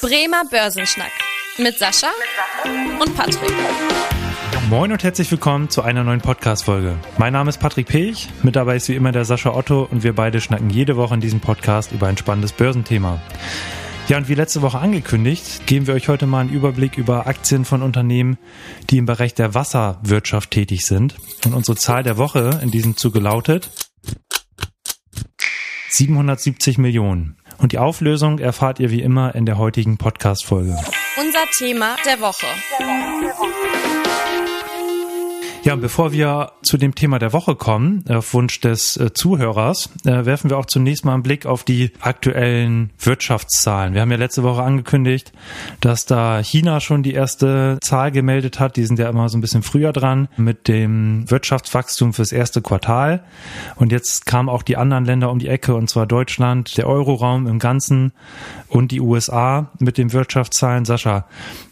Bremer Börsenschnack mit Sascha und Patrick. Moin und herzlich willkommen zu einer neuen Podcast-Folge. Mein Name ist Patrick Pech, mit dabei ist wie immer der Sascha Otto und wir beide schnacken jede Woche in diesem Podcast über ein spannendes Börsenthema. Ja, und wie letzte Woche angekündigt, geben wir euch heute mal einen Überblick über Aktien von Unternehmen, die im Bereich der Wasserwirtschaft tätig sind. Und unsere Zahl der Woche in diesem Zuge lautet 770 Millionen. Und die Auflösung erfahrt ihr wie immer in der heutigen Podcast-Folge. Unser Thema der Woche. Ja, bevor wir zu dem Thema der Woche kommen, auf Wunsch des äh, Zuhörers, äh, werfen wir auch zunächst mal einen Blick auf die aktuellen Wirtschaftszahlen. Wir haben ja letzte Woche angekündigt, dass da China schon die erste Zahl gemeldet hat. Die sind ja immer so ein bisschen früher dran mit dem Wirtschaftswachstum fürs erste Quartal. Und jetzt kamen auch die anderen Länder um die Ecke, und zwar Deutschland, der Euroraum im Ganzen und die USA mit den Wirtschaftszahlen. Sascha,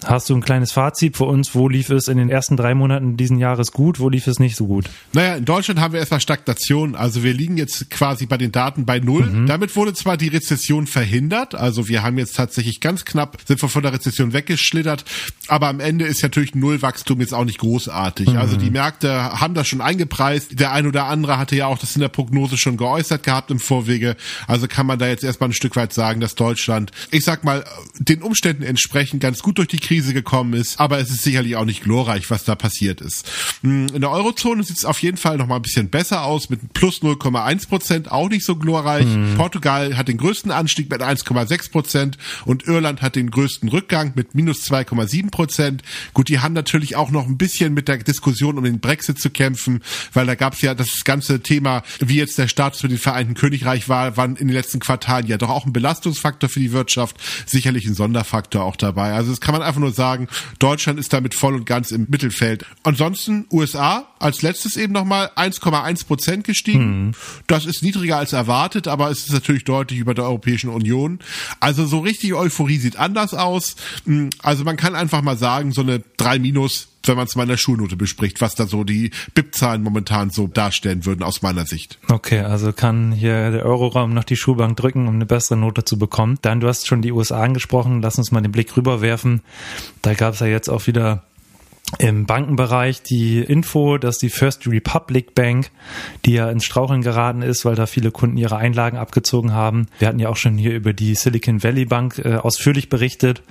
hast du ein kleines Fazit für uns? Wo lief es in den ersten drei Monaten diesen Jahres gut? Gut, wo lief es nicht so gut? Naja, in Deutschland haben wir erstmal Stagnation. Also wir liegen jetzt quasi bei den Daten bei Null. Mhm. Damit wurde zwar die Rezession verhindert, also wir haben jetzt tatsächlich ganz knapp, sind wir von der Rezession weggeschlittert, aber am Ende ist natürlich Nullwachstum jetzt auch nicht großartig. Mhm. Also die Märkte haben das schon eingepreist. Der ein oder andere hatte ja auch das in der Prognose schon geäußert gehabt im Vorwege. Also kann man da jetzt erstmal ein Stück weit sagen, dass Deutschland, ich sag mal, den Umständen entsprechend ganz gut durch die Krise gekommen ist, aber es ist sicherlich auch nicht glorreich, was da passiert ist. Ähm, in der Eurozone sieht es auf jeden Fall noch mal ein bisschen besser aus mit plus 0,1 Prozent, auch nicht so glorreich. Mhm. Portugal hat den größten Anstieg mit 1,6 Prozent und Irland hat den größten Rückgang mit minus 2,7 Prozent. Gut, die haben natürlich auch noch ein bisschen mit der Diskussion um den Brexit zu kämpfen, weil da gab es ja das ganze Thema, wie jetzt der Status für den Vereinten Königreich war, waren in den letzten Quartalen ja doch auch ein Belastungsfaktor für die Wirtschaft, sicherlich ein Sonderfaktor auch dabei. Also das kann man einfach nur sagen, Deutschland ist damit voll und ganz im Mittelfeld. Ansonsten USA als letztes eben nochmal 1,1 Prozent gestiegen. Hm. Das ist niedriger als erwartet, aber es ist natürlich deutlich über der Europäischen Union. Also so richtig Euphorie sieht anders aus. Hm, also man kann einfach mal sagen, so eine 3 minus wenn man es mal in der Schulnote bespricht, was da so die BIP-Zahlen momentan so darstellen würden aus meiner Sicht. Okay, also kann hier der Euroraum noch die Schulbank drücken, um eine bessere Note zu bekommen. Dann, du hast schon die USA angesprochen, lass uns mal den Blick rüberwerfen. Da gab es ja jetzt auch wieder im Bankenbereich die Info, dass die First Republic Bank, die ja ins Straucheln geraten ist, weil da viele Kunden ihre Einlagen abgezogen haben. Wir hatten ja auch schon hier über die Silicon Valley Bank äh, ausführlich berichtet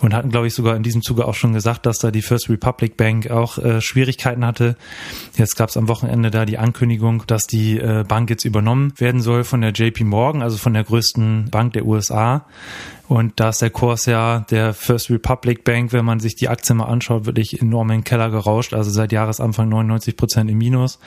und hatten, glaube ich, sogar in diesem Zuge auch schon gesagt, dass da die First Republic Bank auch äh, Schwierigkeiten hatte. Jetzt gab es am Wochenende da die Ankündigung, dass die äh, Bank jetzt übernommen werden soll von der JP Morgan, also von der größten Bank der USA. Und da ist der Kurs ja der First Republic Bank, wenn man sich die Aktie mal anschaut, wirklich enorm in den Keller gerauscht. Also seit Jahresanfang 99 Prozent im Minus.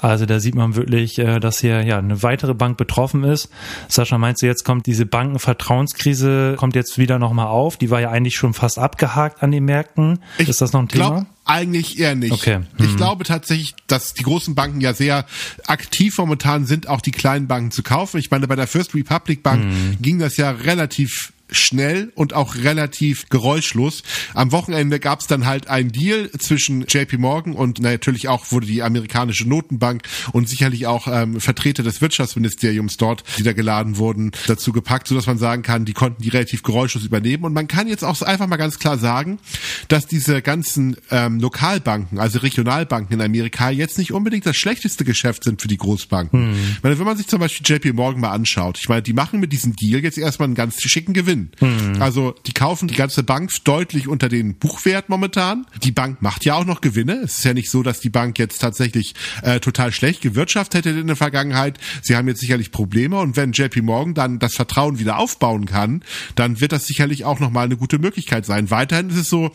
Also da sieht man wirklich, äh, dass hier ja eine weitere Bank betroffen ist. Sascha, meinst du, jetzt kommt diese Bankenvertrauenskrise, kommt jetzt wieder nochmal auf? Die war ja eigentlich schon fast abgehakt an den Märkten. Ich ist das noch ein Thema? Glaub, eigentlich eher nicht. Okay. Hm. Ich glaube tatsächlich, dass die großen Banken ja sehr aktiv momentan sind, auch die kleinen Banken zu kaufen. Ich meine, bei der First Republic Bank hm. ging das ja relativ schnell und auch relativ geräuschlos. Am Wochenende gab es dann halt einen Deal zwischen JP Morgan und natürlich auch wurde die amerikanische Notenbank und sicherlich auch ähm, Vertreter des Wirtschaftsministeriums dort, die da geladen wurden, dazu gepackt, sodass man sagen kann, die konnten die relativ geräuschlos übernehmen. Und man kann jetzt auch einfach mal ganz klar sagen, dass diese ganzen ähm, Lokalbanken, also Regionalbanken in Amerika, jetzt nicht unbedingt das schlechteste Geschäft sind für die Großbanken. Hm. Meine, wenn man sich zum Beispiel JP Morgan mal anschaut, ich meine, die machen mit diesem Deal jetzt erstmal einen ganz schicken Gewinn. Hm. Also die kaufen die ganze Bank deutlich unter den Buchwert momentan. Die Bank macht ja auch noch Gewinne. Es ist ja nicht so, dass die Bank jetzt tatsächlich äh, total schlecht gewirtschaftet hätte in der Vergangenheit. Sie haben jetzt sicherlich Probleme und wenn JP Morgan dann das Vertrauen wieder aufbauen kann, dann wird das sicherlich auch nochmal eine gute Möglichkeit sein. Weiterhin ist es so,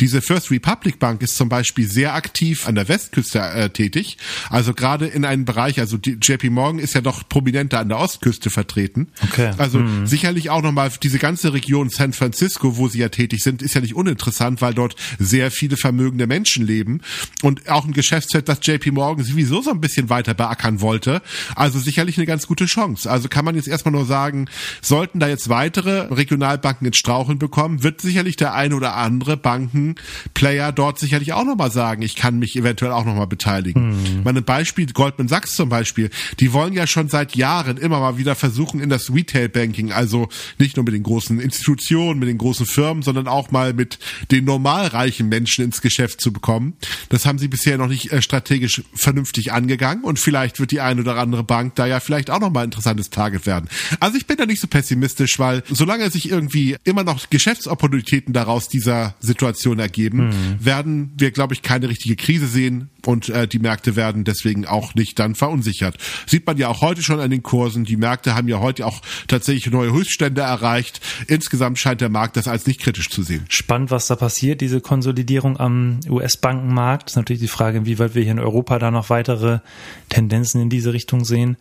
diese First Republic Bank ist zum Beispiel sehr aktiv an der Westküste äh, tätig. Also gerade in einem Bereich, also die JP Morgan ist ja doch prominenter an der Ostküste vertreten. Okay. Also hm. sicherlich auch nochmal diese ganze Region San Francisco, wo sie ja tätig sind, ist ja nicht uninteressant, weil dort sehr viele vermögende Menschen leben und auch ein Geschäftsfeld, das JP Morgan sowieso so ein bisschen weiter beackern wollte. Also sicherlich eine ganz gute Chance. Also kann man jetzt erstmal nur sagen, sollten da jetzt weitere Regionalbanken ins Straucheln bekommen, wird sicherlich der eine oder andere Bankenplayer dort sicherlich auch nochmal sagen, ich kann mich eventuell auch nochmal beteiligen. Hm. Mal ein Beispiel, Goldman Sachs zum Beispiel, die wollen ja schon seit Jahren immer mal wieder versuchen, in das Retail Banking, also nicht nur mit den großen Institutionen, mit den großen Firmen, sondern auch mal mit den normal reichen Menschen ins Geschäft zu bekommen. Das haben sie bisher noch nicht äh, strategisch vernünftig angegangen und vielleicht wird die eine oder andere Bank da ja vielleicht auch nochmal ein interessantes Target werden. Also ich bin da nicht so pessimistisch, weil solange sich irgendwie immer noch Geschäftsopportunitäten daraus dieser Situation ergeben, mhm. werden wir, glaube ich, keine richtige Krise sehen und äh, die Märkte werden deswegen auch nicht dann verunsichert. Sieht man ja auch heute schon an den Kursen. Die Märkte haben ja heute auch tatsächlich neue Höchststände erreicht. Insgesamt scheint der Markt das als nicht kritisch zu sehen. Spannend, was da passiert, diese Konsolidierung am US-Bankenmarkt. Ist natürlich die Frage, inwieweit wir hier in Europa da noch weitere Tendenzen in diese Richtung sehen.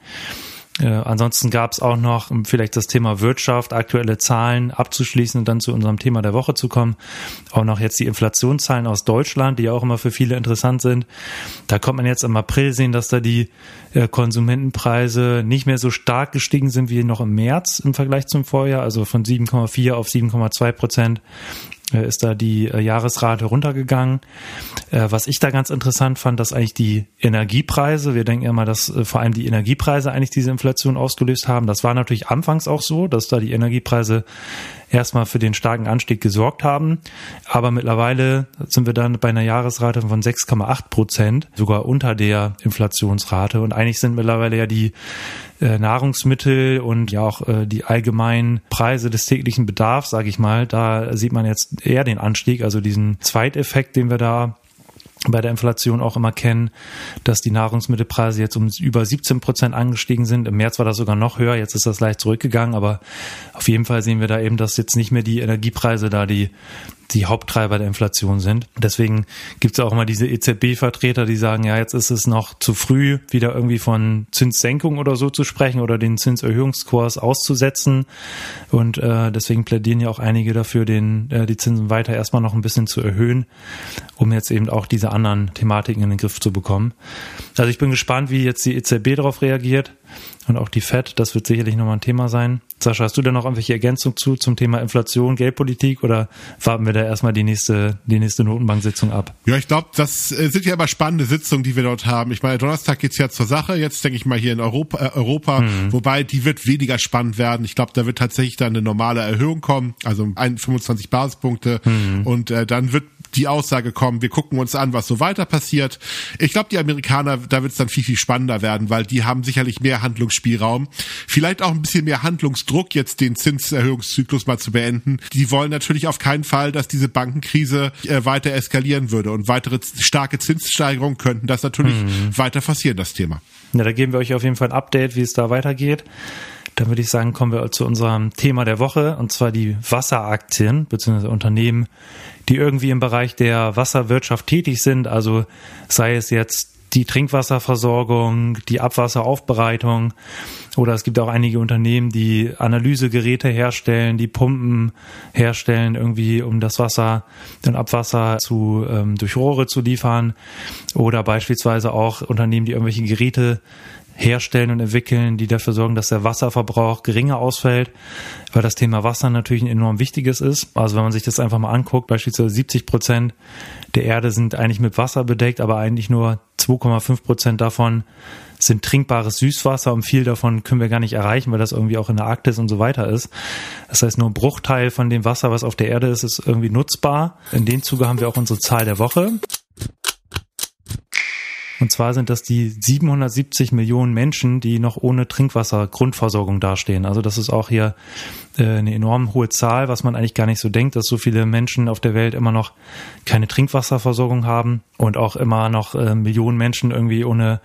Äh, ansonsten gab es auch noch vielleicht das Thema Wirtschaft, aktuelle Zahlen abzuschließen und dann zu unserem Thema der Woche zu kommen. Auch noch jetzt die Inflationszahlen aus Deutschland, die auch immer für viele interessant sind. Da kommt man jetzt im April sehen, dass da die äh, Konsumentenpreise nicht mehr so stark gestiegen sind wie noch im März im Vergleich zum Vorjahr, also von 7,4 auf 7,2 Prozent ist da die äh, Jahresrate runtergegangen. Äh, was ich da ganz interessant fand, dass eigentlich die Energiepreise, wir denken immer, dass vor allem die Energiepreise eigentlich diese Inflation ausgelöst haben. Das war natürlich anfangs auch so, dass da die Energiepreise erstmal für den starken Anstieg gesorgt haben. Aber mittlerweile sind wir dann bei einer Jahresrate von 6,8 Prozent, sogar unter der Inflationsrate. Und eigentlich sind mittlerweile ja die äh, Nahrungsmittel und ja auch äh, die allgemeinen Preise des täglichen Bedarfs, sage ich mal, da sieht man jetzt eher den Anstieg, also diesen Zweiteffekt, den wir da bei der Inflation auch immer kennen, dass die Nahrungsmittelpreise jetzt um über 17 Prozent angestiegen sind. Im März war das sogar noch höher, jetzt ist das leicht zurückgegangen, aber auf jeden Fall sehen wir da eben, dass jetzt nicht mehr die Energiepreise da die die Haupttreiber der Inflation sind. Deswegen gibt es auch immer diese EZB-Vertreter, die sagen, ja, jetzt ist es noch zu früh, wieder irgendwie von Zinssenkung oder so zu sprechen oder den Zinserhöhungskurs auszusetzen. Und äh, deswegen plädieren ja auch einige dafür, den, äh, die Zinsen weiter erstmal noch ein bisschen zu erhöhen, um jetzt eben auch diese anderen Thematiken in den Griff zu bekommen. Also ich bin gespannt, wie jetzt die EZB darauf reagiert und auch die FED. Das wird sicherlich nochmal ein Thema sein. Sascha, hast du da noch irgendwelche Ergänzungen zu zum Thema Inflation, Geldpolitik oder warten wir da erstmal die nächste, die nächste Notenbank-Sitzung ab? Ja, ich glaube, das äh, sind ja immer spannende Sitzungen, die wir dort haben. Ich meine, Donnerstag geht's ja zur Sache. Jetzt denke ich mal hier in Europa, äh, Europa mhm. wobei die wird weniger spannend werden. Ich glaube, da wird tatsächlich dann eine normale Erhöhung kommen, also 25 Basispunkte. Mhm. Und äh, dann wird die Aussage kommen, wir gucken uns an, was so weiter passiert. Ich glaube, die Amerikaner, da wird es dann viel, viel spannender werden, weil die haben sicherlich mehr Handlungsspielraum. Vielleicht auch ein bisschen mehr Handlungsdruck, jetzt den Zinserhöhungszyklus mal zu beenden. Die wollen natürlich auf keinen Fall, dass diese Bankenkrise äh, weiter eskalieren würde. Und weitere starke Zinssteigerungen könnten das natürlich mhm. weiter forcieren, das Thema. Ja, da geben wir euch auf jeden Fall ein Update, wie es da weitergeht. Dann würde ich sagen, kommen wir zu unserem Thema der Woche, und zwar die Wasseraktien bzw. Unternehmen, die irgendwie im Bereich der Wasserwirtschaft tätig sind, also sei es jetzt die Trinkwasserversorgung, die Abwasseraufbereitung oder es gibt auch einige Unternehmen, die Analysegeräte herstellen, die Pumpen herstellen, irgendwie um das Wasser, den Abwasser zu ähm, durch Rohre zu liefern. Oder beispielsweise auch Unternehmen, die irgendwelche Geräte herstellen und entwickeln, die dafür sorgen, dass der Wasserverbrauch geringer ausfällt, weil das Thema Wasser natürlich ein enorm wichtiges ist. Also wenn man sich das einfach mal anguckt, beispielsweise 70 Prozent der Erde sind eigentlich mit Wasser bedeckt, aber eigentlich nur 2,5 Prozent davon sind trinkbares Süßwasser und viel davon können wir gar nicht erreichen, weil das irgendwie auch in der Arktis und so weiter ist. Das heißt, nur ein Bruchteil von dem Wasser, was auf der Erde ist, ist irgendwie nutzbar. In dem Zuge haben wir auch unsere Zahl der Woche. Und zwar sind das die 770 Millionen Menschen, die noch ohne Trinkwasser Grundversorgung dastehen. Also das ist auch hier äh, eine enorm hohe Zahl, was man eigentlich gar nicht so denkt, dass so viele Menschen auf der Welt immer noch keine Trinkwasserversorgung haben und auch immer noch äh, Millionen Menschen irgendwie ohne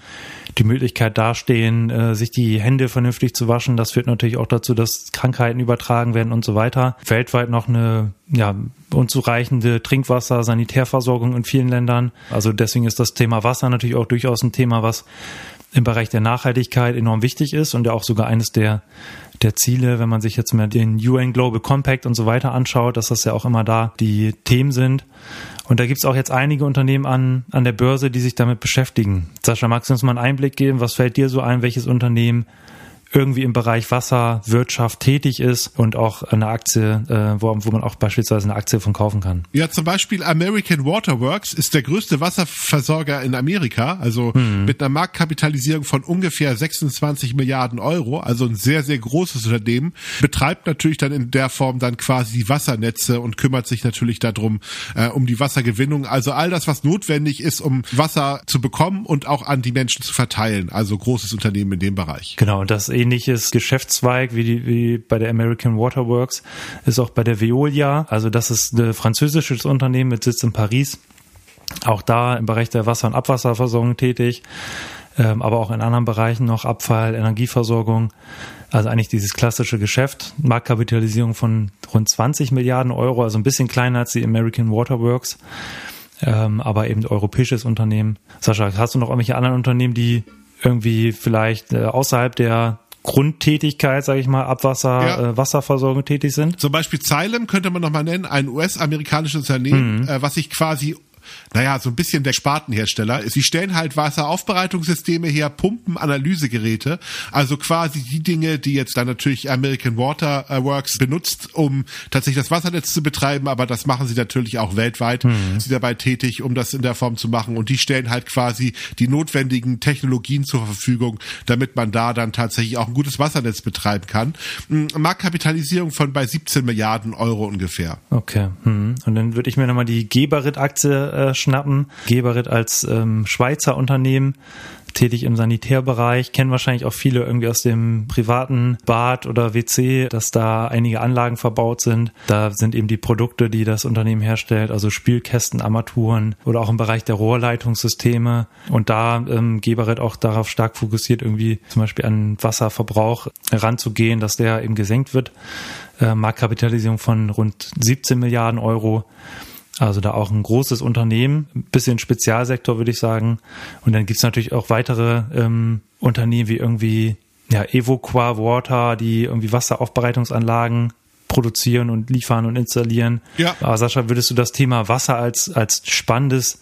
die Möglichkeit dastehen, äh, sich die Hände vernünftig zu waschen. Das führt natürlich auch dazu, dass Krankheiten übertragen werden und so weiter. Weltweit noch eine ja, unzureichende Trinkwasser, Sanitärversorgung in vielen Ländern. Also deswegen ist das Thema Wasser natürlich auch durchaus ein Thema, was im Bereich der Nachhaltigkeit enorm wichtig ist und ja auch sogar eines der, der Ziele, wenn man sich jetzt mal den UN Global Compact und so weiter anschaut, dass das ja auch immer da die Themen sind. Und da gibt es auch jetzt einige Unternehmen an, an der Börse, die sich damit beschäftigen. Sascha, magst du uns mal einen Einblick geben? Was fällt dir so ein? Welches Unternehmen irgendwie im Bereich Wasserwirtschaft tätig ist und auch eine Aktie, äh, wo, wo man auch beispielsweise eine Aktie von kaufen kann. Ja, zum Beispiel American Waterworks ist der größte Wasserversorger in Amerika, also hm. mit einer Marktkapitalisierung von ungefähr 26 Milliarden Euro, also ein sehr, sehr großes Unternehmen, betreibt natürlich dann in der Form dann quasi die Wassernetze und kümmert sich natürlich darum, äh, um die Wassergewinnung, also all das, was notwendig ist, um Wasser zu bekommen und auch an die Menschen zu verteilen, also großes Unternehmen in dem Bereich. Genau, und das ähnliches Geschäftszweig wie, die, wie bei der American Waterworks ist auch bei der Veolia. Also das ist ein französisches Unternehmen mit Sitz in Paris. Auch da im Bereich der Wasser- und Abwasserversorgung tätig, ähm, aber auch in anderen Bereichen noch Abfall, Energieversorgung. Also eigentlich dieses klassische Geschäft, Marktkapitalisierung von rund 20 Milliarden Euro, also ein bisschen kleiner als die American Waterworks, ähm, aber eben europäisches Unternehmen. Sascha, hast du noch irgendwelche anderen Unternehmen, die irgendwie vielleicht äh, außerhalb der Grundtätigkeit, sage ich mal, Abwasser, ja. äh, Wasserversorgung tätig sind. Zum Beispiel Xylem könnte man noch mal nennen, ein US-amerikanisches Unternehmen, mhm. äh, was sich quasi naja, so ein bisschen der Spartenhersteller. Sie stellen halt Wasseraufbereitungssysteme her, Pumpen, Analysegeräte, also quasi die Dinge, die jetzt dann natürlich American Water Works benutzt, um tatsächlich das Wassernetz zu betreiben, aber das machen sie natürlich auch weltweit. Mhm. Sie dabei tätig, um das in der Form zu machen und die stellen halt quasi die notwendigen Technologien zur Verfügung, damit man da dann tatsächlich auch ein gutes Wassernetz betreiben kann. Hm, Marktkapitalisierung von bei 17 Milliarden Euro ungefähr. Okay. Mhm. Und dann würde ich mir nochmal die Geberit-Aktie äh, schnappen. Geberit als ähm, Schweizer Unternehmen tätig im Sanitärbereich, kennen wahrscheinlich auch viele irgendwie aus dem privaten Bad oder WC, dass da einige Anlagen verbaut sind. Da sind eben die Produkte, die das Unternehmen herstellt, also Spülkästen, Armaturen oder auch im Bereich der Rohrleitungssysteme. Und da ähm, Geberit auch darauf stark fokussiert, irgendwie zum Beispiel an Wasserverbrauch heranzugehen, dass der eben gesenkt wird. Äh, Marktkapitalisierung von rund 17 Milliarden Euro. Also da auch ein großes Unternehmen, ein bisschen Spezialsektor, würde ich sagen. Und dann gibt's natürlich auch weitere ähm, Unternehmen wie irgendwie ja, Evoqua Water, die irgendwie Wasseraufbereitungsanlagen produzieren und liefern und installieren. Ja. Aber Sascha, würdest du das Thema Wasser als, als spannendes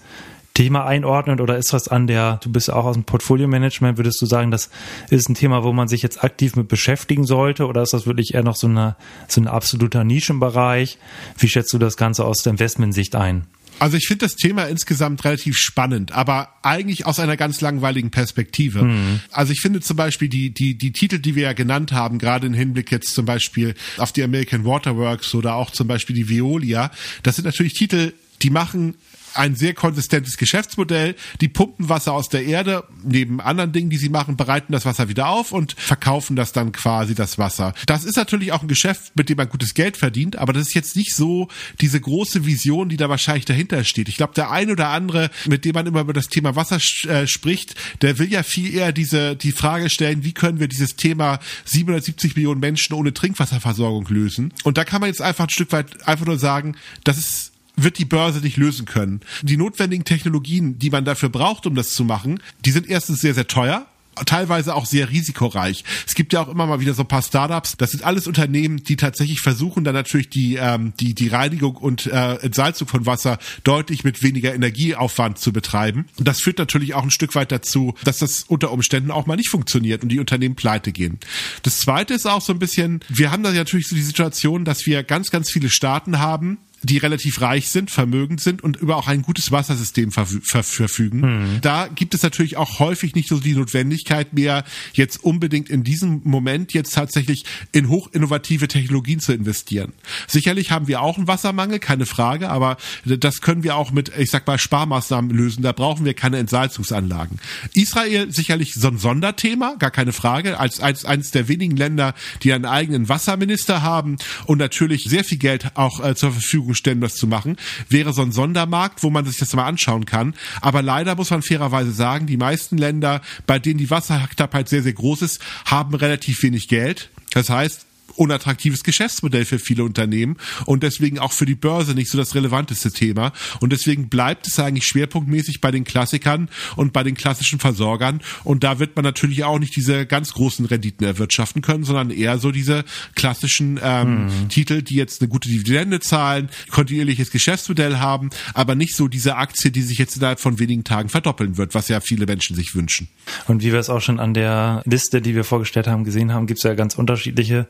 Thema einordnen oder ist was an der, du bist auch aus dem Portfolio-Management, würdest du sagen, das ist ein Thema, wo man sich jetzt aktiv mit beschäftigen sollte oder ist das wirklich eher noch so, eine, so ein absoluter Nischenbereich? Wie schätzt du das Ganze aus der Investmentsicht ein? Also ich finde das Thema insgesamt relativ spannend, aber eigentlich aus einer ganz langweiligen Perspektive. Mhm. Also ich finde zum Beispiel die, die, die Titel, die wir ja genannt haben, gerade im Hinblick jetzt zum Beispiel auf die American Waterworks oder auch zum Beispiel die Veolia, das sind natürlich Titel, die machen ein sehr konsistentes Geschäftsmodell. Die pumpen Wasser aus der Erde, neben anderen Dingen, die sie machen, bereiten das Wasser wieder auf und verkaufen das dann quasi das Wasser. Das ist natürlich auch ein Geschäft, mit dem man gutes Geld verdient, aber das ist jetzt nicht so diese große Vision, die da wahrscheinlich dahinter steht. Ich glaube, der ein oder andere, mit dem man immer über das Thema Wasser äh, spricht, der will ja viel eher diese die Frage stellen, wie können wir dieses Thema 770 Millionen Menschen ohne Trinkwasserversorgung lösen? Und da kann man jetzt einfach ein Stück weit einfach nur sagen, das ist wird die Börse nicht lösen können. Die notwendigen Technologien, die man dafür braucht, um das zu machen, die sind erstens sehr, sehr teuer teilweise auch sehr risikoreich. Es gibt ja auch immer mal wieder so ein paar Startups. Das sind alles Unternehmen, die tatsächlich versuchen, dann natürlich die ähm, die die Reinigung und äh, Entsalzung von Wasser deutlich mit weniger Energieaufwand zu betreiben. Und das führt natürlich auch ein Stück weit dazu, dass das unter Umständen auch mal nicht funktioniert und die Unternehmen pleite gehen. Das Zweite ist auch so ein bisschen, wir haben da natürlich so die Situation, dass wir ganz ganz viele Staaten haben, die relativ reich sind, vermögend sind und über auch ein gutes Wassersystem verfügen. Mhm. Da gibt es natürlich auch häufig nicht so die Notwendigkeit mehr, jetzt unbedingt in diesem Moment jetzt tatsächlich in hochinnovative Technologien zu investieren. Sicherlich haben wir auch einen Wassermangel, keine Frage, aber das können wir auch mit, ich sag mal, Sparmaßnahmen lösen. Da brauchen wir keine Entsalzungsanlagen. Israel sicherlich so ein Sonderthema, gar keine Frage, als, als eines der wenigen Länder, die einen eigenen Wasserminister haben und natürlich sehr viel Geld auch äh, zur Verfügung Stellen, das zu machen, wäre so ein Sondermarkt, wo man sich das mal anschauen kann. Aber leider muss man fairerweise sagen, die meisten Länder, bei denen die Wasserknappheit sehr, sehr groß ist, haben relativ wenig Geld. Das heißt, unattraktives Geschäftsmodell für viele Unternehmen und deswegen auch für die Börse nicht so das relevanteste Thema. Und deswegen bleibt es eigentlich schwerpunktmäßig bei den Klassikern und bei den klassischen Versorgern. Und da wird man natürlich auch nicht diese ganz großen Renditen erwirtschaften können, sondern eher so diese klassischen ähm, mhm. Titel, die jetzt eine gute Dividende zahlen, kontinuierliches Geschäftsmodell haben, aber nicht so diese Aktie, die sich jetzt innerhalb von wenigen Tagen verdoppeln wird, was ja viele Menschen sich wünschen. Und wie wir es auch schon an der Liste, die wir vorgestellt haben, gesehen haben, gibt es ja ganz unterschiedliche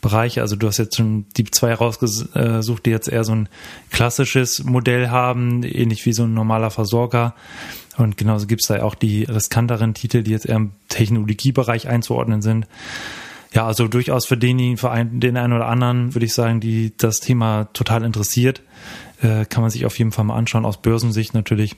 Bereiche. Also du hast jetzt schon die zwei rausgesucht, die jetzt eher so ein klassisches Modell haben, ähnlich wie so ein normaler Versorger. Und genauso gibt es da auch die riskanteren Titel, die jetzt eher im Technologiebereich einzuordnen sind. Ja, also durchaus für den, für einen, den einen oder anderen würde ich sagen, die das Thema total interessiert, äh, kann man sich auf jeden Fall mal anschauen. Aus Börsensicht natürlich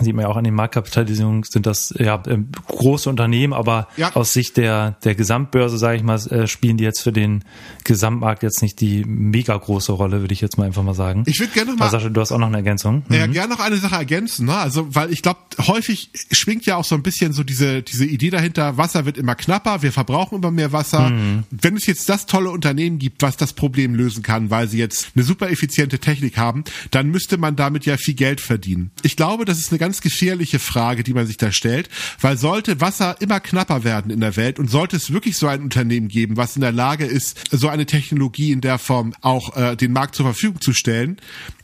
sieht man ja auch an den Marktkapitalisierungen, sind das ja ähm, große Unternehmen, aber ja. aus Sicht der, der Gesamtbörse, sage ich mal, äh, spielen die jetzt für den Gesamtmarkt jetzt nicht die mega große Rolle, würde ich jetzt mal einfach mal sagen. Ich würde gerne noch mal. Sascha, du hast auch noch eine Ergänzung. Ja, mhm. gerne noch eine Sache ergänzen, ne? Also, weil ich glaube, häufig schwingt ja auch so ein bisschen so diese, diese Idee dahinter, Wasser wird immer knapper, wir verbrauchen immer mehr Wasser. Mhm. Wenn es jetzt das tolle Unternehmen gibt, was das Problem lösen kann, weil sie jetzt eine super effiziente Technik haben, dann müsste man damit ja viel Geld verdienen. Ich glaube, das ist eine ganz gefährliche Frage, die man sich da stellt, weil sollte Wasser immer knapper werden in der Welt und sollte es wirklich so ein Unternehmen geben, was in der Lage ist, so eine Technologie in der Form auch äh, den Markt zur Verfügung zu stellen,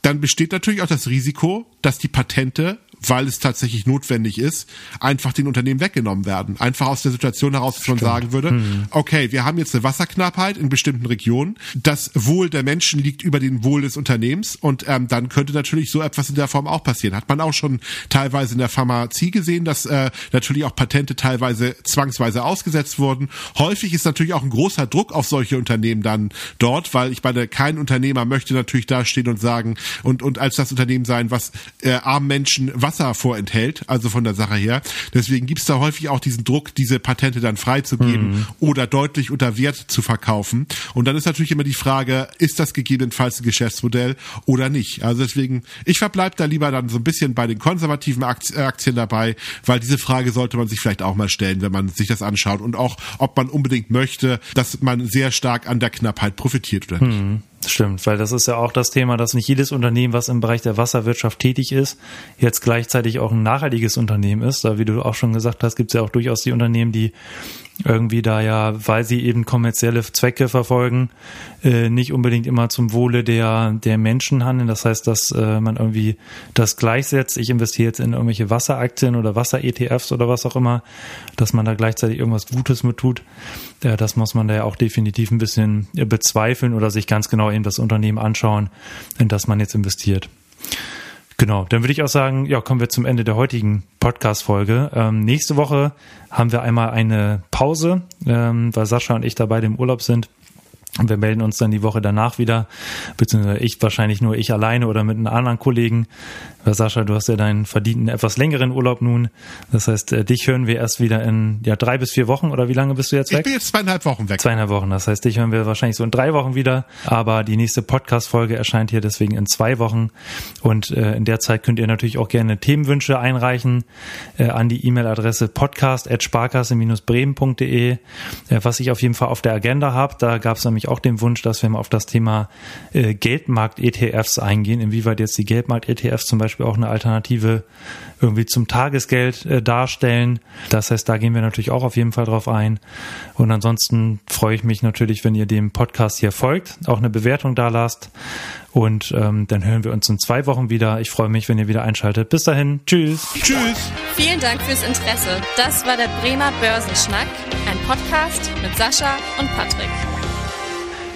dann besteht natürlich auch das Risiko, dass die Patente weil es tatsächlich notwendig ist, einfach den Unternehmen weggenommen werden. Einfach aus der Situation heraus, man sagen würde, hm. okay, wir haben jetzt eine Wasserknappheit in bestimmten Regionen. Das Wohl der Menschen liegt über dem Wohl des Unternehmens und ähm, dann könnte natürlich so etwas in der Form auch passieren. Hat man auch schon teilweise in der Pharmazie gesehen, dass äh, natürlich auch Patente teilweise zwangsweise ausgesetzt wurden. Häufig ist natürlich auch ein großer Druck auf solche Unternehmen dann dort, weil ich meine, kein Unternehmer möchte natürlich dastehen und sagen und und als das Unternehmen sein, was äh, armen Menschen Wasser vorenthält, also von der Sache her. Deswegen gibt es da häufig auch diesen Druck, diese Patente dann freizugeben mhm. oder deutlich unter Wert zu verkaufen. Und dann ist natürlich immer die Frage, ist das gegebenenfalls ein Geschäftsmodell oder nicht? Also deswegen, ich verbleibe da lieber dann so ein bisschen bei den konservativen Aktien dabei, weil diese Frage sollte man sich vielleicht auch mal stellen, wenn man sich das anschaut und auch, ob man unbedingt möchte, dass man sehr stark an der Knappheit profitiert oder nicht. Mhm. Stimmt, weil das ist ja auch das Thema, dass nicht jedes Unternehmen, was im Bereich der Wasserwirtschaft tätig ist, jetzt gleichzeitig auch ein nachhaltiges Unternehmen ist. Da, wie du auch schon gesagt hast, gibt es ja auch durchaus die Unternehmen, die irgendwie da ja, weil sie eben kommerzielle Zwecke verfolgen, äh, nicht unbedingt immer zum Wohle der, der Menschen handeln. Das heißt, dass äh, man irgendwie das gleichsetzt. Ich investiere jetzt in irgendwelche Wasseraktien oder Wasser-ETFs oder was auch immer, dass man da gleichzeitig irgendwas Gutes mit tut. Ja, das muss man da ja auch definitiv ein bisschen bezweifeln oder sich ganz genau eben das Unternehmen anschauen, in das man jetzt investiert. Genau, dann würde ich auch sagen, ja, kommen wir zum Ende der heutigen Podcast-Folge. Ähm, nächste Woche haben wir einmal eine Pause, ähm, weil Sascha und ich da beide im Urlaub sind. Und wir melden uns dann die Woche danach wieder, beziehungsweise ich wahrscheinlich nur ich alleine oder mit einem anderen Kollegen. Weil Sascha, du hast ja deinen verdienten etwas längeren Urlaub nun. Das heißt, äh, dich hören wir erst wieder in ja drei bis vier Wochen oder wie lange bist du jetzt weg? Ich bin jetzt zweieinhalb Wochen weg. Zweieinhalb Wochen. Das heißt, dich hören wir wahrscheinlich so in drei Wochen wieder. Aber die nächste Podcast-Folge erscheint hier deswegen in zwei Wochen. Und äh, in der Zeit könnt ihr natürlich auch gerne Themenwünsche einreichen äh, an die E-Mail-Adresse podcast@sparkasse-bremen.de. Äh, was ich auf jeden Fall auf der Agenda habe, da gab es nämlich auch den Wunsch, dass wir mal auf das Thema äh, Geldmarkt-ETFs eingehen, inwieweit jetzt die Geldmarkt-ETFs zum Beispiel auch eine Alternative irgendwie zum Tagesgeld äh, darstellen. Das heißt, da gehen wir natürlich auch auf jeden Fall drauf ein. Und ansonsten freue ich mich natürlich, wenn ihr dem Podcast hier folgt, auch eine Bewertung da lasst. Und ähm, dann hören wir uns in zwei Wochen wieder. Ich freue mich, wenn ihr wieder einschaltet. Bis dahin. Tschüss. Tschüss. Vielen Dank fürs Interesse. Das war der Bremer Börsenschnack, ein Podcast mit Sascha und Patrick.